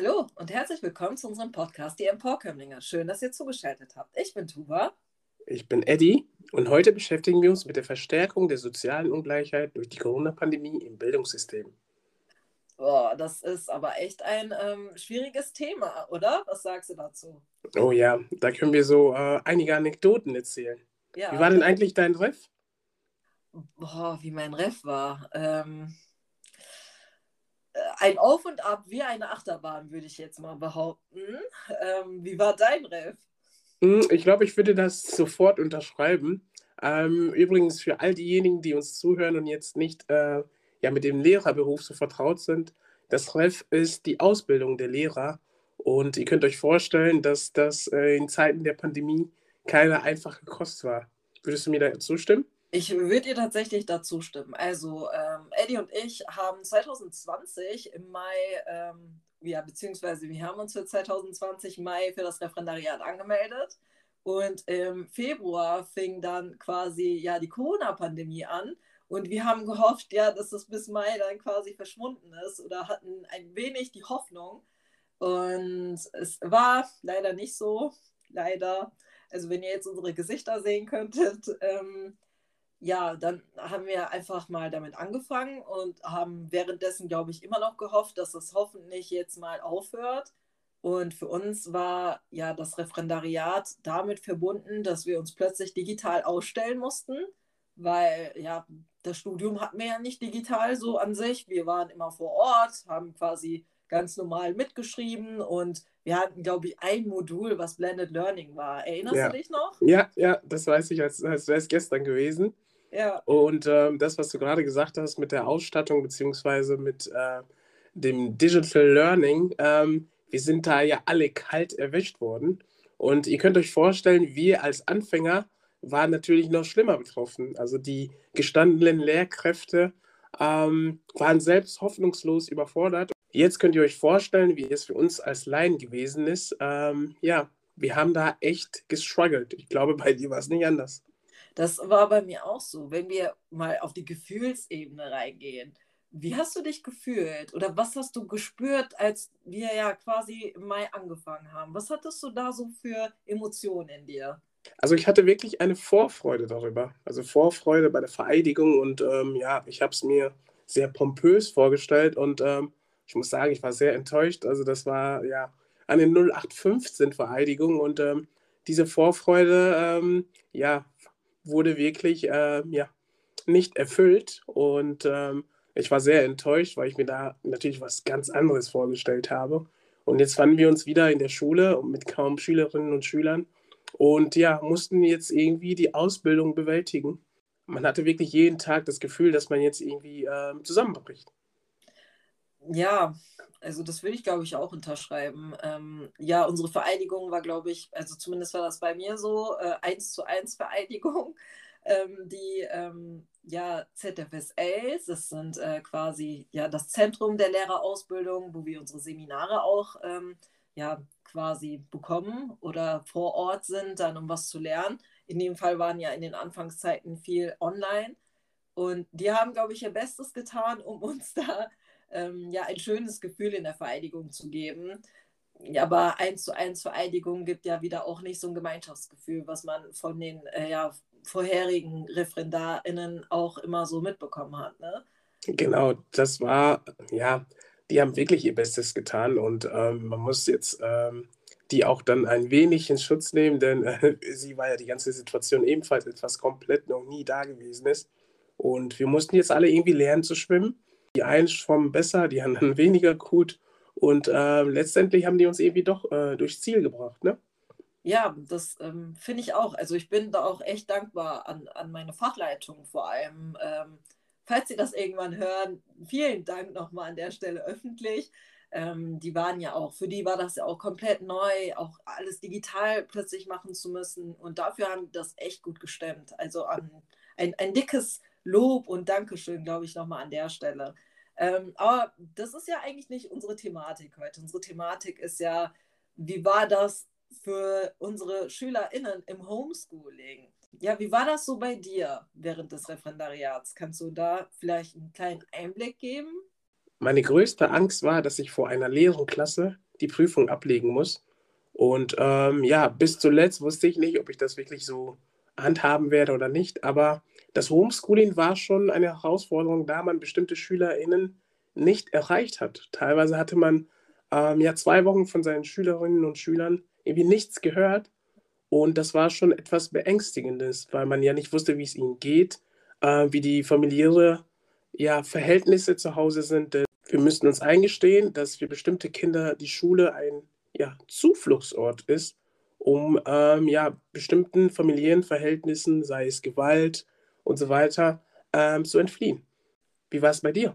Hallo und herzlich willkommen zu unserem Podcast Die Emporkömmlinge. Schön, dass ihr zugeschaltet habt. Ich bin Tuba. Ich bin Eddie und heute beschäftigen wir uns mit der Verstärkung der sozialen Ungleichheit durch die Corona-Pandemie im Bildungssystem. Boah, das ist aber echt ein ähm, schwieriges Thema, oder? Was sagst du dazu? Oh ja, da können wir so äh, einige Anekdoten erzählen. Ja, wie war denn eigentlich dein Ref? Boah, wie mein Ref war. Ähm, äh, ein Auf und Ab wie eine Achterbahn, würde ich jetzt mal behaupten. Ähm, wie war dein Ref? Hm, ich glaube, ich würde das sofort unterschreiben. Ähm, übrigens für all diejenigen, die uns zuhören und jetzt nicht äh, ja, mit dem Lehrerberuf so vertraut sind, das REF ist die Ausbildung der Lehrer. Und ihr könnt euch vorstellen, dass das äh, in Zeiten der Pandemie keine einfache Kost war. Würdest du mir da zustimmen? Ich würde dir tatsächlich dazu stimmen. Also ähm, Eddie und ich haben 2020 im Mai, ähm, ja, beziehungsweise wir haben uns für 2020 Mai für das Referendariat angemeldet. Und im Februar fing dann quasi ja die Corona-Pandemie an. Und wir haben gehofft, ja, dass das bis Mai dann quasi verschwunden ist oder hatten ein wenig die Hoffnung. Und es war leider nicht so. Leider. Also wenn ihr jetzt unsere Gesichter sehen könntet, ähm, ja, dann haben wir einfach mal damit angefangen und haben währenddessen, glaube ich, immer noch gehofft, dass es hoffentlich jetzt mal aufhört. Und für uns war ja das Referendariat damit verbunden, dass wir uns plötzlich digital ausstellen mussten, weil ja, das Studium hatten wir ja nicht digital so an sich. Wir waren immer vor Ort, haben quasi ganz normal mitgeschrieben und wir hatten, glaube ich, ein Modul, was Blended Learning war. Erinnerst ja. du dich noch? Ja, ja, das weiß ich, als, als wäre es gestern gewesen. Ja. Und ähm, das, was du gerade gesagt hast mit der Ausstattung beziehungsweise mit äh, dem Digital Learning, ähm, wir sind da ja alle kalt erwischt worden. Und ihr könnt euch vorstellen, wir als Anfänger waren natürlich noch schlimmer betroffen. Also die gestandenen Lehrkräfte ähm, waren selbst hoffnungslos überfordert. Jetzt könnt ihr euch vorstellen, wie es für uns als Laien gewesen ist. Ähm, ja, wir haben da echt gestruggelt. Ich glaube, bei dir war es nicht anders. Das war bei mir auch so. Wenn wir mal auf die Gefühlsebene reingehen, wie hast du dich gefühlt oder was hast du gespürt, als wir ja quasi im Mai angefangen haben? Was hattest du da so für Emotionen in dir? Also ich hatte wirklich eine Vorfreude darüber. Also Vorfreude bei der Vereidigung und ähm, ja, ich habe es mir sehr pompös vorgestellt und ähm, ich muss sagen, ich war sehr enttäuscht. Also das war ja eine 0815 Vereidigung und ähm, diese Vorfreude, ähm, ja, wurde wirklich äh, ja, nicht erfüllt. Und ähm, ich war sehr enttäuscht, weil ich mir da natürlich was ganz anderes vorgestellt habe. Und jetzt fanden wir uns wieder in der Schule mit kaum Schülerinnen und Schülern und ja, mussten jetzt irgendwie die Ausbildung bewältigen. Man hatte wirklich jeden Tag das Gefühl, dass man jetzt irgendwie äh, zusammenbricht. Ja, also das würde ich, glaube ich, auch unterschreiben. Ähm, ja, unsere Vereidigung war, glaube ich, also zumindest war das bei mir so, äh, eins zu eins Vereidigung. Ähm, die ähm, ja, ZFSLs, das sind äh, quasi ja, das Zentrum der Lehrerausbildung, wo wir unsere Seminare auch ähm, ja, quasi bekommen oder vor Ort sind, dann um was zu lernen. In dem Fall waren ja in den Anfangszeiten viel online. Und die haben, glaube ich, ihr Bestes getan, um uns da ähm, ja ein schönes Gefühl in der Vereidigung zu geben. Aber eins zu eins Vereidigung gibt ja wieder auch nicht so ein Gemeinschaftsgefühl, was man von den äh, ja, vorherigen ReferendarInnen auch immer so mitbekommen hat. Ne? Genau, das war, ja, die haben wirklich ihr Bestes getan und ähm, man muss jetzt ähm, die auch dann ein wenig in Schutz nehmen, denn äh, sie war ja die ganze Situation ebenfalls etwas komplett noch nie da gewesen ist. Und wir mussten jetzt alle irgendwie lernen zu schwimmen. Die einen schwammen besser, die anderen weniger gut. Und äh, letztendlich haben die uns irgendwie doch äh, durchs Ziel gebracht, ne? Ja, das ähm, finde ich auch. Also ich bin da auch echt dankbar an, an meine Fachleitung vor allem. Ähm, falls Sie das irgendwann hören, vielen Dank nochmal an der Stelle öffentlich. Ähm, die waren ja auch, für die war das ja auch komplett neu, auch alles digital plötzlich machen zu müssen. Und dafür haben die das echt gut gestemmt. Also an, ein, ein dickes Lob und Dankeschön, glaube ich, nochmal an der Stelle. Ähm, aber das ist ja eigentlich nicht unsere Thematik heute. Unsere Thematik ist ja, wie war das für unsere SchülerInnen im Homeschooling? Ja, wie war das so bei dir während des Referendariats? Kannst du da vielleicht einen kleinen Einblick geben? Meine größte Angst war, dass ich vor einer leeren Klasse die Prüfung ablegen muss. Und ähm, ja, bis zuletzt wusste ich nicht, ob ich das wirklich so handhaben werde oder nicht. Aber das Homeschooling war schon eine Herausforderung, da man bestimmte SchülerInnen nicht erreicht hat. Teilweise hatte man ähm, ja zwei Wochen von seinen Schülerinnen und Schülern irgendwie nichts gehört. Und das war schon etwas Beängstigendes, weil man ja nicht wusste, wie es ihnen geht, äh, wie die familiäre ja, Verhältnisse zu Hause sind. Wir müssten uns eingestehen, dass für bestimmte Kinder die Schule ein ja, Zufluchtsort ist, um ähm, ja, bestimmten familiären Verhältnissen, sei es Gewalt und so weiter, ähm, zu entfliehen. Wie war es bei dir?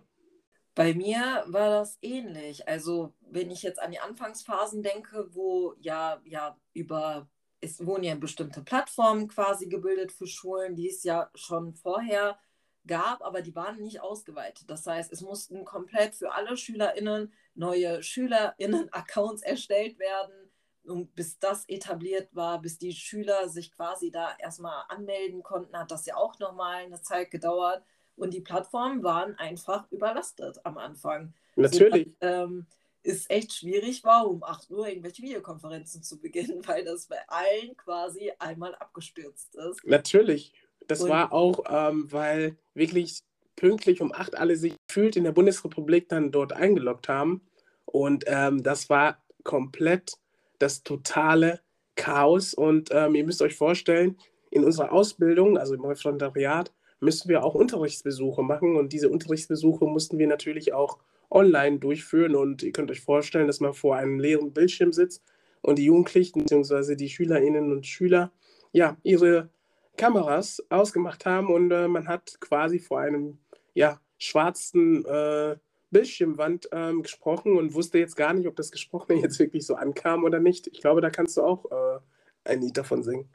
Bei mir war das ähnlich. Also wenn ich jetzt an die Anfangsphasen denke, wo ja, ja über, es wurden ja bestimmte Plattformen quasi gebildet für Schulen, die es ja schon vorher gab, aber die waren nicht ausgeweitet. Das heißt, es mussten komplett für alle SchülerInnen neue SchülerInnen-Accounts erstellt werden. Und bis das etabliert war, bis die Schüler sich quasi da erstmal anmelden konnten, hat das ja auch nochmal eine Zeit gedauert. Und die Plattformen waren einfach überlastet am Anfang. Natürlich. So, ähm, es echt schwierig war, um 8 Uhr irgendwelche Videokonferenzen zu beginnen, weil das bei allen quasi einmal abgestürzt ist. Natürlich. Das und war auch, ähm, weil wirklich pünktlich um 8 alle sich gefühlt in der Bundesrepublik dann dort eingeloggt haben. Und ähm, das war komplett das totale Chaos. Und ähm, ihr müsst euch vorstellen, in unserer Ausbildung, also im Referendariat, müssen wir auch Unterrichtsbesuche machen. Und diese Unterrichtsbesuche mussten wir natürlich auch online durchführen. Und ihr könnt euch vorstellen, dass man vor einem leeren Bildschirm sitzt und die Jugendlichen bzw. die Schülerinnen und Schüler ja ihre Kameras ausgemacht haben und äh, man hat quasi vor einem ja, schwarzen äh, Bildschirmwand ähm, gesprochen und wusste jetzt gar nicht, ob das Gesprochene jetzt wirklich so ankam oder nicht. Ich glaube, da kannst du auch äh, ein Lied davon singen.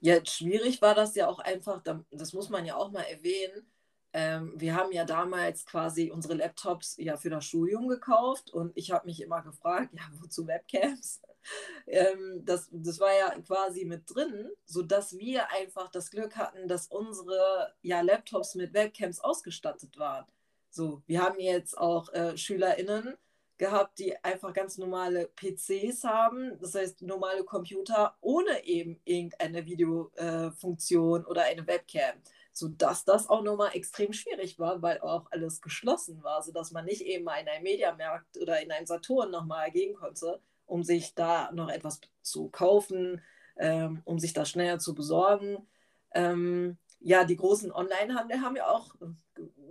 Ja, schwierig war das ja auch einfach, das muss man ja auch mal erwähnen. Ähm, wir haben ja damals quasi unsere Laptops ja für das Studium gekauft und ich habe mich immer gefragt, ja, wozu Webcams? ähm, das, das war ja quasi mit drin, sodass wir einfach das Glück hatten, dass unsere ja, Laptops mit Webcams ausgestattet waren. So, wir haben jetzt auch äh, SchülerInnen gehabt, die einfach ganz normale PCs haben, das heißt normale Computer ohne eben irgendeine Videofunktion äh, oder eine Webcam, sodass das auch nochmal extrem schwierig war, weil auch alles geschlossen war, sodass man nicht eben mal in einem Mediamarkt oder in einem Saturn nochmal gehen konnte, um sich da noch etwas zu kaufen, ähm, um sich das schneller zu besorgen. Ähm, ja, die großen Online-Handel haben ja auch,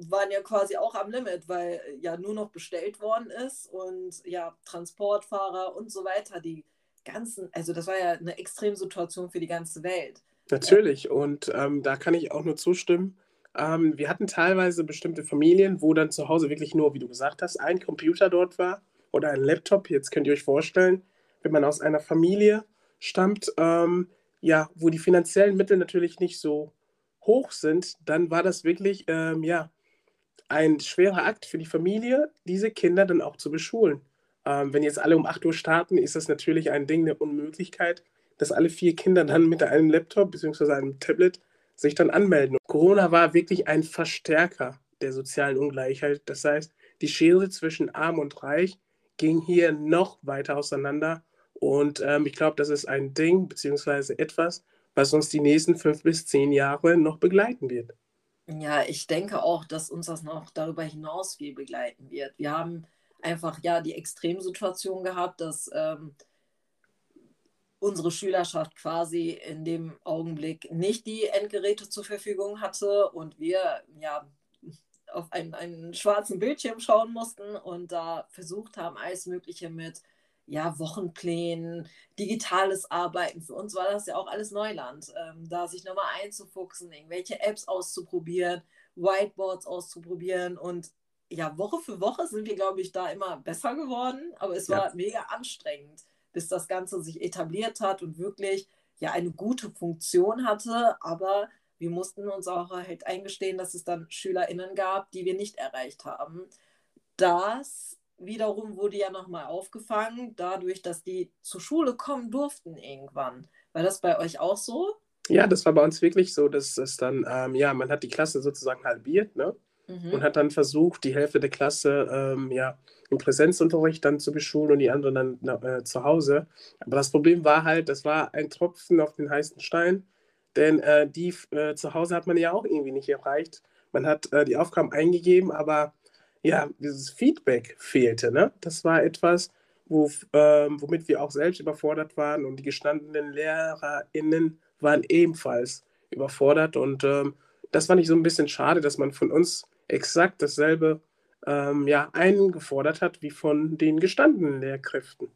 waren ja quasi auch am Limit, weil ja nur noch bestellt worden ist und ja, Transportfahrer und so weiter, die ganzen, also das war ja eine Extremsituation für die ganze Welt. Natürlich, und ähm, da kann ich auch nur zustimmen. Ähm, wir hatten teilweise bestimmte Familien, wo dann zu Hause wirklich nur, wie du gesagt hast, ein Computer dort war oder ein Laptop. Jetzt könnt ihr euch vorstellen, wenn man aus einer Familie stammt, ähm, ja, wo die finanziellen Mittel natürlich nicht so hoch sind, dann war das wirklich, ähm, ja, ein schwerer Akt für die Familie, diese Kinder dann auch zu beschulen. Ähm, wenn jetzt alle um 8 Uhr starten, ist das natürlich ein Ding der Unmöglichkeit, dass alle vier Kinder dann mit einem Laptop bzw. einem Tablet sich dann anmelden. Corona war wirklich ein Verstärker der sozialen Ungleichheit. Das heißt, die Schere zwischen arm und reich ging hier noch weiter auseinander. Und ähm, ich glaube, das ist ein Ding bzw. etwas, was uns die nächsten fünf bis zehn Jahre noch begleiten wird. Ja, ich denke auch, dass uns das noch darüber hinaus viel begleiten wird. Wir haben einfach ja die Extremsituation gehabt, dass ähm, unsere Schülerschaft quasi in dem Augenblick nicht die Endgeräte zur Verfügung hatte und wir ja auf einen, einen schwarzen Bildschirm schauen mussten und da versucht haben, alles Mögliche mit ja, Wochenplänen, digitales Arbeiten. Für uns war das ja auch alles Neuland, ähm, da sich nochmal einzufuchsen, irgendwelche Apps auszuprobieren, Whiteboards auszuprobieren und ja, Woche für Woche sind wir, glaube ich, da immer besser geworden, aber es war ja. mega anstrengend, bis das Ganze sich etabliert hat und wirklich ja eine gute Funktion hatte, aber wir mussten uns auch halt eingestehen, dass es dann SchülerInnen gab, die wir nicht erreicht haben. Das wiederum wurde ja nochmal aufgefangen, dadurch, dass die zur Schule kommen durften irgendwann. War das bei euch auch so? Ja, das war bei uns wirklich so, dass es dann, ähm, ja, man hat die Klasse sozusagen halbiert, ne? mhm. und hat dann versucht, die Hälfte der Klasse ähm, ja, im Präsenzunterricht dann zu beschulen und die anderen dann äh, zu Hause. Aber das Problem war halt, das war ein Tropfen auf den heißen Stein, denn äh, die äh, zu Hause hat man ja auch irgendwie nicht erreicht. Man hat äh, die Aufgaben eingegeben, aber ja, dieses Feedback fehlte. Ne? Das war etwas, wo, ähm, womit wir auch selbst überfordert waren und die gestandenen LehrerInnen waren ebenfalls überfordert und ähm, das fand ich so ein bisschen schade, dass man von uns exakt dasselbe ähm, ja, eingefordert hat wie von den gestandenen Lehrkräften.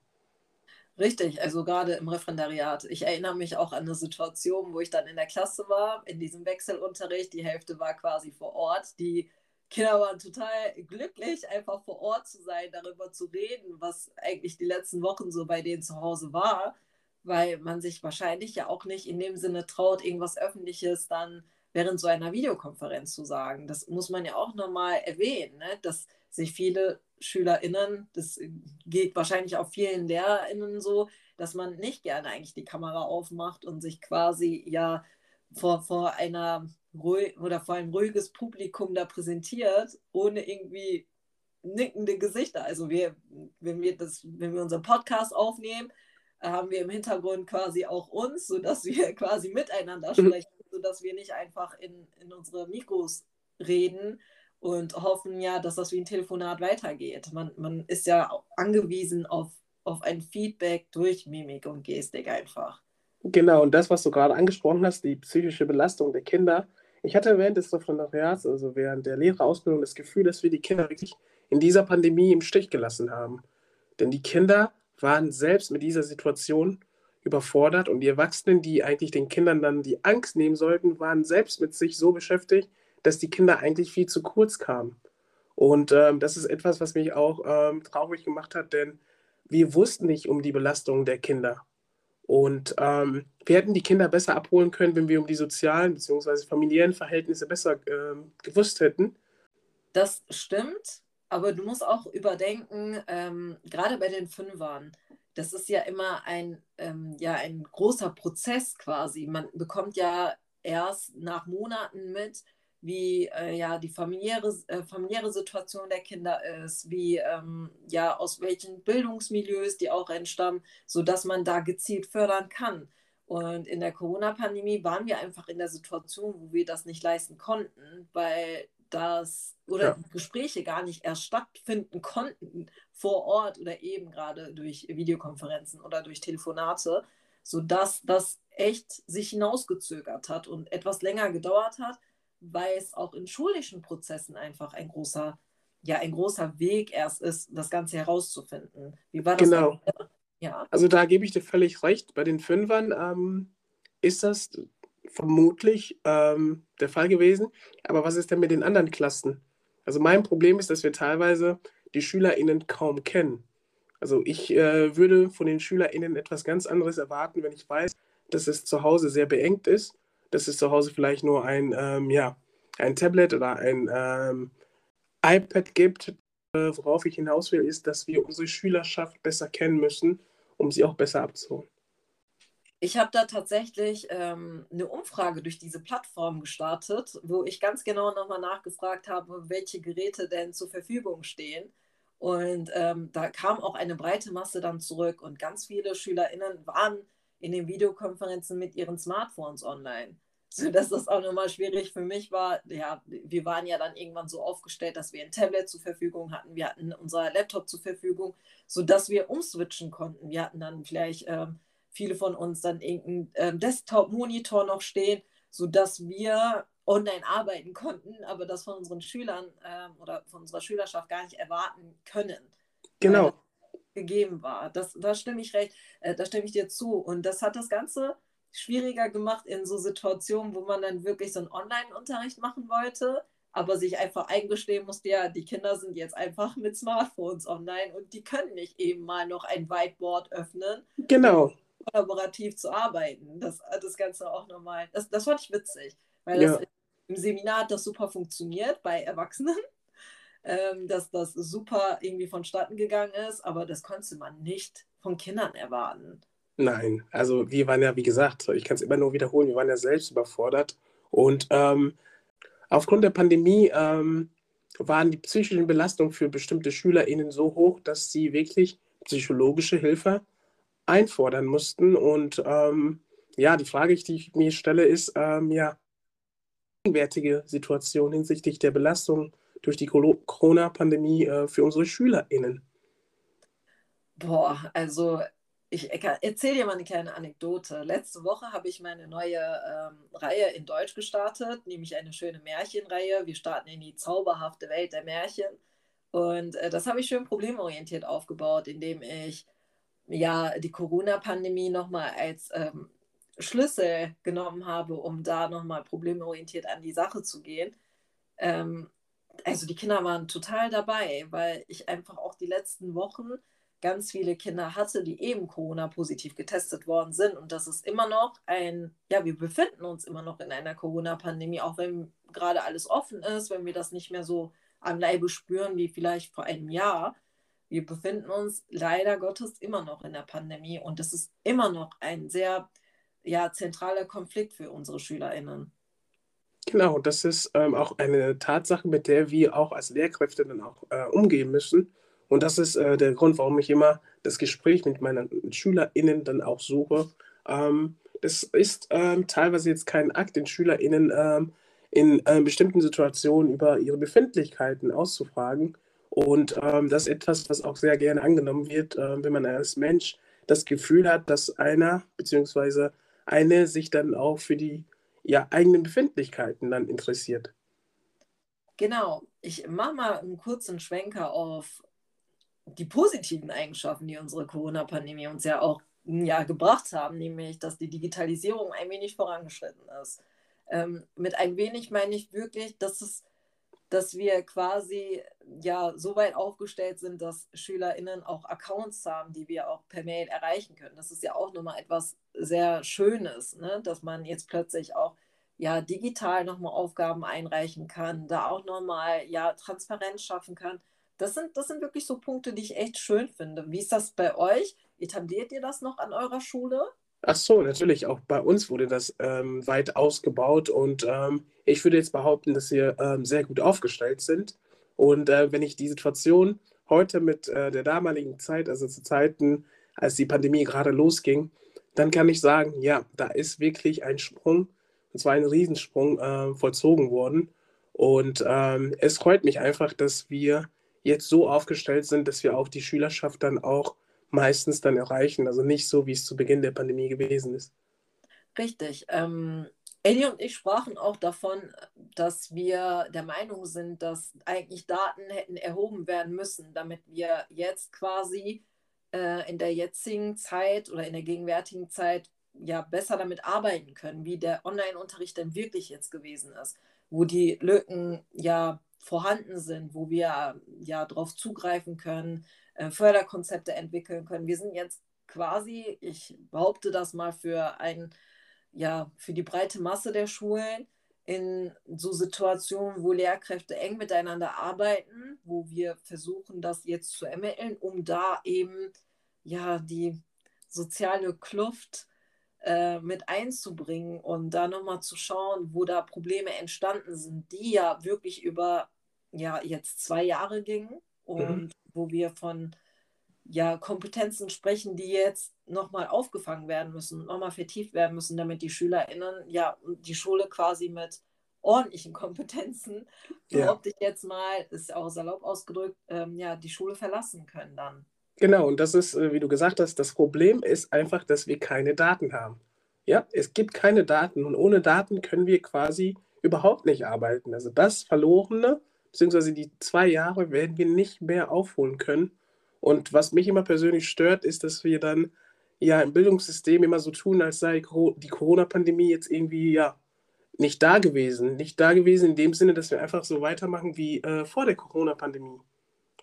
Richtig, also gerade im Referendariat. Ich erinnere mich auch an eine Situation, wo ich dann in der Klasse war, in diesem Wechselunterricht. Die Hälfte war quasi vor Ort. Die Kinder waren total glücklich, einfach vor Ort zu sein, darüber zu reden, was eigentlich die letzten Wochen so bei denen zu Hause war, weil man sich wahrscheinlich ja auch nicht in dem Sinne traut, irgendwas Öffentliches dann während so einer Videokonferenz zu sagen. Das muss man ja auch nochmal erwähnen, ne? dass sich viele SchülerInnen, das geht wahrscheinlich auch vielen LehrerInnen so, dass man nicht gerne eigentlich die Kamera aufmacht und sich quasi ja vor, vor einer ruhig, oder vor einem ruhiges Publikum da präsentiert, ohne irgendwie nickende Gesichter. Also wir, wenn wir das, wenn wir unseren Podcast aufnehmen, haben wir im Hintergrund quasi auch uns, sodass wir quasi miteinander mhm. sprechen, sodass wir nicht einfach in, in unsere Mikros reden und hoffen ja, dass das wie ein Telefonat weitergeht. Man, man ist ja angewiesen auf, auf ein Feedback durch Mimik und Gestik einfach. Genau, und das, was du gerade angesprochen hast, die psychische Belastung der Kinder. Ich hatte während des Referendariats, also während der Lehrerausbildung, das Gefühl, dass wir die Kinder wirklich in dieser Pandemie im Stich gelassen haben. Denn die Kinder waren selbst mit dieser Situation überfordert und die Erwachsenen, die eigentlich den Kindern dann die Angst nehmen sollten, waren selbst mit sich so beschäftigt, dass die Kinder eigentlich viel zu kurz kamen. Und ähm, das ist etwas, was mich auch ähm, traurig gemacht hat, denn wir wussten nicht um die Belastung der Kinder. Und ähm, wir hätten die Kinder besser abholen können, wenn wir um die sozialen bzw. familiären Verhältnisse besser ähm, gewusst hätten. Das stimmt, aber du musst auch überdenken, ähm, gerade bei den Fünfern, das ist ja immer ein, ähm, ja, ein großer Prozess quasi. Man bekommt ja erst nach Monaten mit, wie äh, ja die familiäre, äh, familiäre Situation der Kinder ist, wie ähm, ja aus welchen Bildungsmilieus die auch entstammen, sodass man da gezielt fördern kann. Und in der Corona-Pandemie waren wir einfach in der Situation, wo wir das nicht leisten konnten, weil das oder ja. Gespräche gar nicht erst stattfinden konnten vor Ort oder eben gerade durch Videokonferenzen oder durch Telefonate, sodass das echt sich hinausgezögert hat und etwas länger gedauert hat, weil es auch in schulischen Prozessen einfach ein großer, ja, ein großer Weg erst ist, das Ganze herauszufinden. Wie war das? Genau. Ja. Also da gebe ich dir völlig recht. Bei den Fünfern ähm, ist das vermutlich ähm, der Fall gewesen. Aber was ist denn mit den anderen Klassen? Also mein Problem ist, dass wir teilweise die SchülerInnen kaum kennen. Also ich äh, würde von den SchülerInnen etwas ganz anderes erwarten, wenn ich weiß, dass es zu Hause sehr beengt ist, dass es zu Hause vielleicht nur ein, ähm, ja, ein Tablet oder ein ähm, iPad gibt. Äh, worauf ich hinaus will, ist, dass wir unsere Schülerschaft besser kennen müssen, um sie auch besser abzuholen. Ich habe da tatsächlich ähm, eine Umfrage durch diese Plattform gestartet, wo ich ganz genau nochmal nachgefragt habe, welche Geräte denn zur Verfügung stehen. Und ähm, da kam auch eine breite Masse dann zurück und ganz viele SchülerInnen waren in den Videokonferenzen mit ihren Smartphones online. Sodass das auch nochmal schwierig für mich war. Ja, wir waren ja dann irgendwann so aufgestellt, dass wir ein Tablet zur Verfügung hatten, wir hatten unser Laptop zur Verfügung, sodass wir umswitchen konnten. Wir hatten dann vielleicht ähm, viele von uns dann irgendeinen äh, Desktop-Monitor noch stehen, sodass wir online arbeiten konnten, aber das von unseren Schülern äh, oder von unserer Schülerschaft gar nicht erwarten können. Genau. gegeben war. Das, da stimme ich recht, äh, da stimme ich dir zu. Und das hat das Ganze schwieriger gemacht in so Situationen, wo man dann wirklich so einen Online-Unterricht machen wollte, aber sich einfach eingestehen musste, ja, die Kinder sind jetzt einfach mit Smartphones online und die können nicht eben mal noch ein Whiteboard öffnen. Genau kollaborativ zu arbeiten. Das, das Ganze auch nochmal, das, das fand ich witzig, weil ja. das im Seminar hat das super funktioniert bei Erwachsenen, ähm, dass das super irgendwie vonstatten gegangen ist, aber das konnte man nicht von Kindern erwarten. Nein, also wir waren ja, wie gesagt, ich kann es immer nur wiederholen, wir waren ja selbst überfordert und ähm, aufgrund der Pandemie ähm, waren die psychischen Belastungen für bestimmte SchülerInnen so hoch, dass sie wirklich psychologische Hilfe einfordern mussten. Und ähm, ja, die Frage, die ich mir stelle, ist, ähm, ja, gegenwärtige Situation hinsichtlich der Belastung durch die Corona-Pandemie äh, für unsere SchülerInnen? Boah, also ich erzähle dir mal eine kleine Anekdote. Letzte Woche habe ich meine neue ähm, Reihe in Deutsch gestartet, nämlich eine schöne Märchenreihe. Wir starten in die zauberhafte Welt der Märchen. Und äh, das habe ich schön problemorientiert aufgebaut, indem ich ja die Corona-Pandemie nochmal als ähm, Schlüssel genommen habe, um da nochmal problemorientiert an die Sache zu gehen. Ähm, also die Kinder waren total dabei, weil ich einfach auch die letzten Wochen ganz viele Kinder hatte, die eben Corona-positiv getestet worden sind. Und das ist immer noch ein, ja, wir befinden uns immer noch in einer Corona-Pandemie, auch wenn gerade alles offen ist, wenn wir das nicht mehr so am Leibe spüren wie vielleicht vor einem Jahr. Wir befinden uns leider Gottes immer noch in der Pandemie und das ist immer noch ein sehr ja, zentraler Konflikt für unsere SchülerInnen. Genau, das ist ähm, auch eine Tatsache, mit der wir auch als Lehrkräfte dann auch äh, umgehen müssen. Und das ist äh, der Grund, warum ich immer das Gespräch mit meinen SchülerInnen dann auch suche. Ähm, das ist ähm, teilweise jetzt kein Akt, den SchülerInnen ähm, in äh, bestimmten Situationen über ihre Befindlichkeiten auszufragen. Und ähm, das ist etwas, was auch sehr gerne angenommen wird, äh, wenn man als Mensch das Gefühl hat, dass einer bzw. eine sich dann auch für die ja, eigenen Befindlichkeiten dann interessiert. Genau. Ich mache mal einen kurzen Schwenker auf die positiven Eigenschaften, die unsere Corona-Pandemie uns ja auch ja, gebracht haben, nämlich dass die Digitalisierung ein wenig vorangeschritten ist. Ähm, mit ein wenig meine ich wirklich, dass, es, dass wir quasi ja so weit aufgestellt sind, dass SchülerInnen auch Accounts haben, die wir auch per Mail erreichen können. Das ist ja auch nochmal etwas sehr Schönes, ne? dass man jetzt plötzlich auch ja digital nochmal Aufgaben einreichen kann, da auch nochmal ja Transparenz schaffen kann das sind, das sind wirklich so Punkte, die ich echt schön finde. Wie ist das bei euch? Etabliert ihr das noch an eurer Schule? Ach so, natürlich. Auch bei uns wurde das ähm, weit ausgebaut und ähm, ich würde jetzt behaupten, dass wir ähm, sehr gut aufgestellt sind. Und äh, wenn ich die Situation heute mit äh, der damaligen Zeit, also zu Zeiten, als die Pandemie gerade losging, dann kann ich sagen, ja, da ist wirklich ein Sprung, und zwar ein Riesensprung, äh, vollzogen worden. Und ähm, es freut mich einfach, dass wir jetzt so aufgestellt sind, dass wir auch die Schülerschaft dann auch meistens dann erreichen. Also nicht so, wie es zu Beginn der Pandemie gewesen ist. Richtig. Ähm, Eddie und ich sprachen auch davon, dass wir der Meinung sind, dass eigentlich Daten hätten erhoben werden müssen, damit wir jetzt quasi äh, in der jetzigen Zeit oder in der gegenwärtigen Zeit ja besser damit arbeiten können, wie der Online-Unterricht denn wirklich jetzt gewesen ist, wo die Lücken ja vorhanden sind, wo wir ja darauf zugreifen können, äh, Förderkonzepte entwickeln können. Wir sind jetzt quasi, ich behaupte das mal für ein, ja, für die breite Masse der Schulen in so Situationen, wo Lehrkräfte eng miteinander arbeiten, wo wir versuchen, das jetzt zu ermitteln, um da eben ja die soziale Kluft äh, mit einzubringen und da nochmal zu schauen, wo da Probleme entstanden sind, die ja wirklich über ja jetzt zwei Jahre gingen und mhm. wo wir von ja, Kompetenzen sprechen, die jetzt nochmal aufgefangen werden müssen, nochmal vertieft werden müssen, damit die SchülerInnen ja die Schule quasi mit ordentlichen Kompetenzen, ja. ich jetzt mal, ist auch salopp ausgedrückt, ähm, ja, die Schule verlassen können dann. Genau, und das ist, äh, wie du gesagt hast, das Problem ist einfach, dass wir keine Daten haben. Ja, es gibt keine Daten und ohne Daten können wir quasi überhaupt nicht arbeiten. Also das Verlorene, beziehungsweise die zwei Jahre werden wir nicht mehr aufholen können. Und was mich immer persönlich stört, ist, dass wir dann ja im Bildungssystem immer so tun, als sei die Corona-Pandemie jetzt irgendwie ja nicht da gewesen. Nicht da gewesen in dem Sinne, dass wir einfach so weitermachen wie äh, vor der Corona-Pandemie.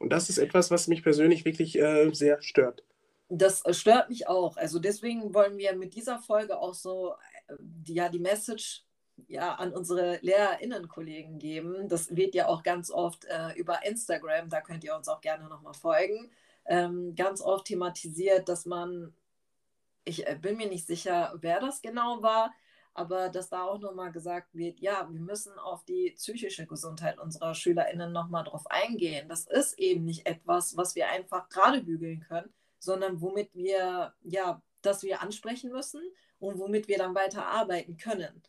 Und das ist etwas, was mich persönlich wirklich äh, sehr stört. Das äh, stört mich auch. Also deswegen wollen wir mit dieser Folge auch so äh, ja die Message ja an unsere LehrerInnen-Kollegen geben. Das wird ja auch ganz oft äh, über Instagram, da könnt ihr uns auch gerne nochmal folgen, ähm, ganz oft thematisiert, dass man, ich äh, bin mir nicht sicher, wer das genau war, aber dass da auch nochmal gesagt wird, ja, wir müssen auf die psychische Gesundheit unserer SchülerInnen nochmal drauf eingehen. Das ist eben nicht etwas, was wir einfach gerade bügeln können, sondern womit wir, ja, das wir ansprechen müssen und womit wir dann weiter arbeiten können,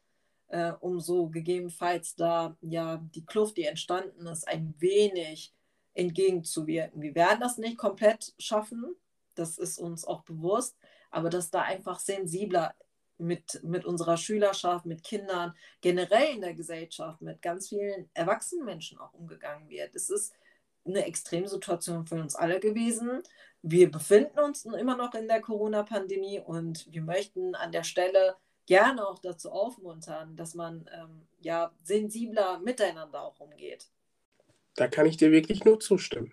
äh, um so gegebenenfalls da ja die Kluft, die entstanden ist, ein wenig entgegenzuwirken. Wir werden das nicht komplett schaffen, das ist uns auch bewusst, aber dass da einfach sensibler mit, mit unserer Schülerschaft, mit Kindern, generell in der Gesellschaft, mit ganz vielen erwachsenen Menschen auch umgegangen wird. Es ist eine Extremsituation für uns alle gewesen. Wir befinden uns immer noch in der Corona-Pandemie und wir möchten an der Stelle gerne auch dazu aufmuntern, dass man ähm, ja sensibler miteinander auch umgeht. Da kann ich dir wirklich nur zustimmen.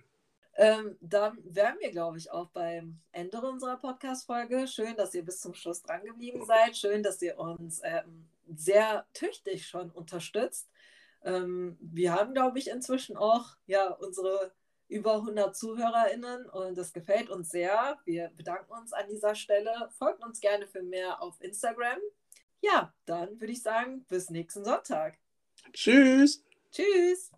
Ähm, dann wären wir, glaube ich, auch beim Ende unserer Podcast-Folge. Schön, dass ihr bis zum Schluss dran geblieben seid. Schön, dass ihr uns ähm, sehr tüchtig schon unterstützt. Ähm, wir haben, glaube ich, inzwischen auch ja, unsere über 100 ZuhörerInnen und das gefällt uns sehr. Wir bedanken uns an dieser Stelle. Folgt uns gerne für mehr auf Instagram. Ja, dann würde ich sagen, bis nächsten Sonntag. Tschüss. Tschüss.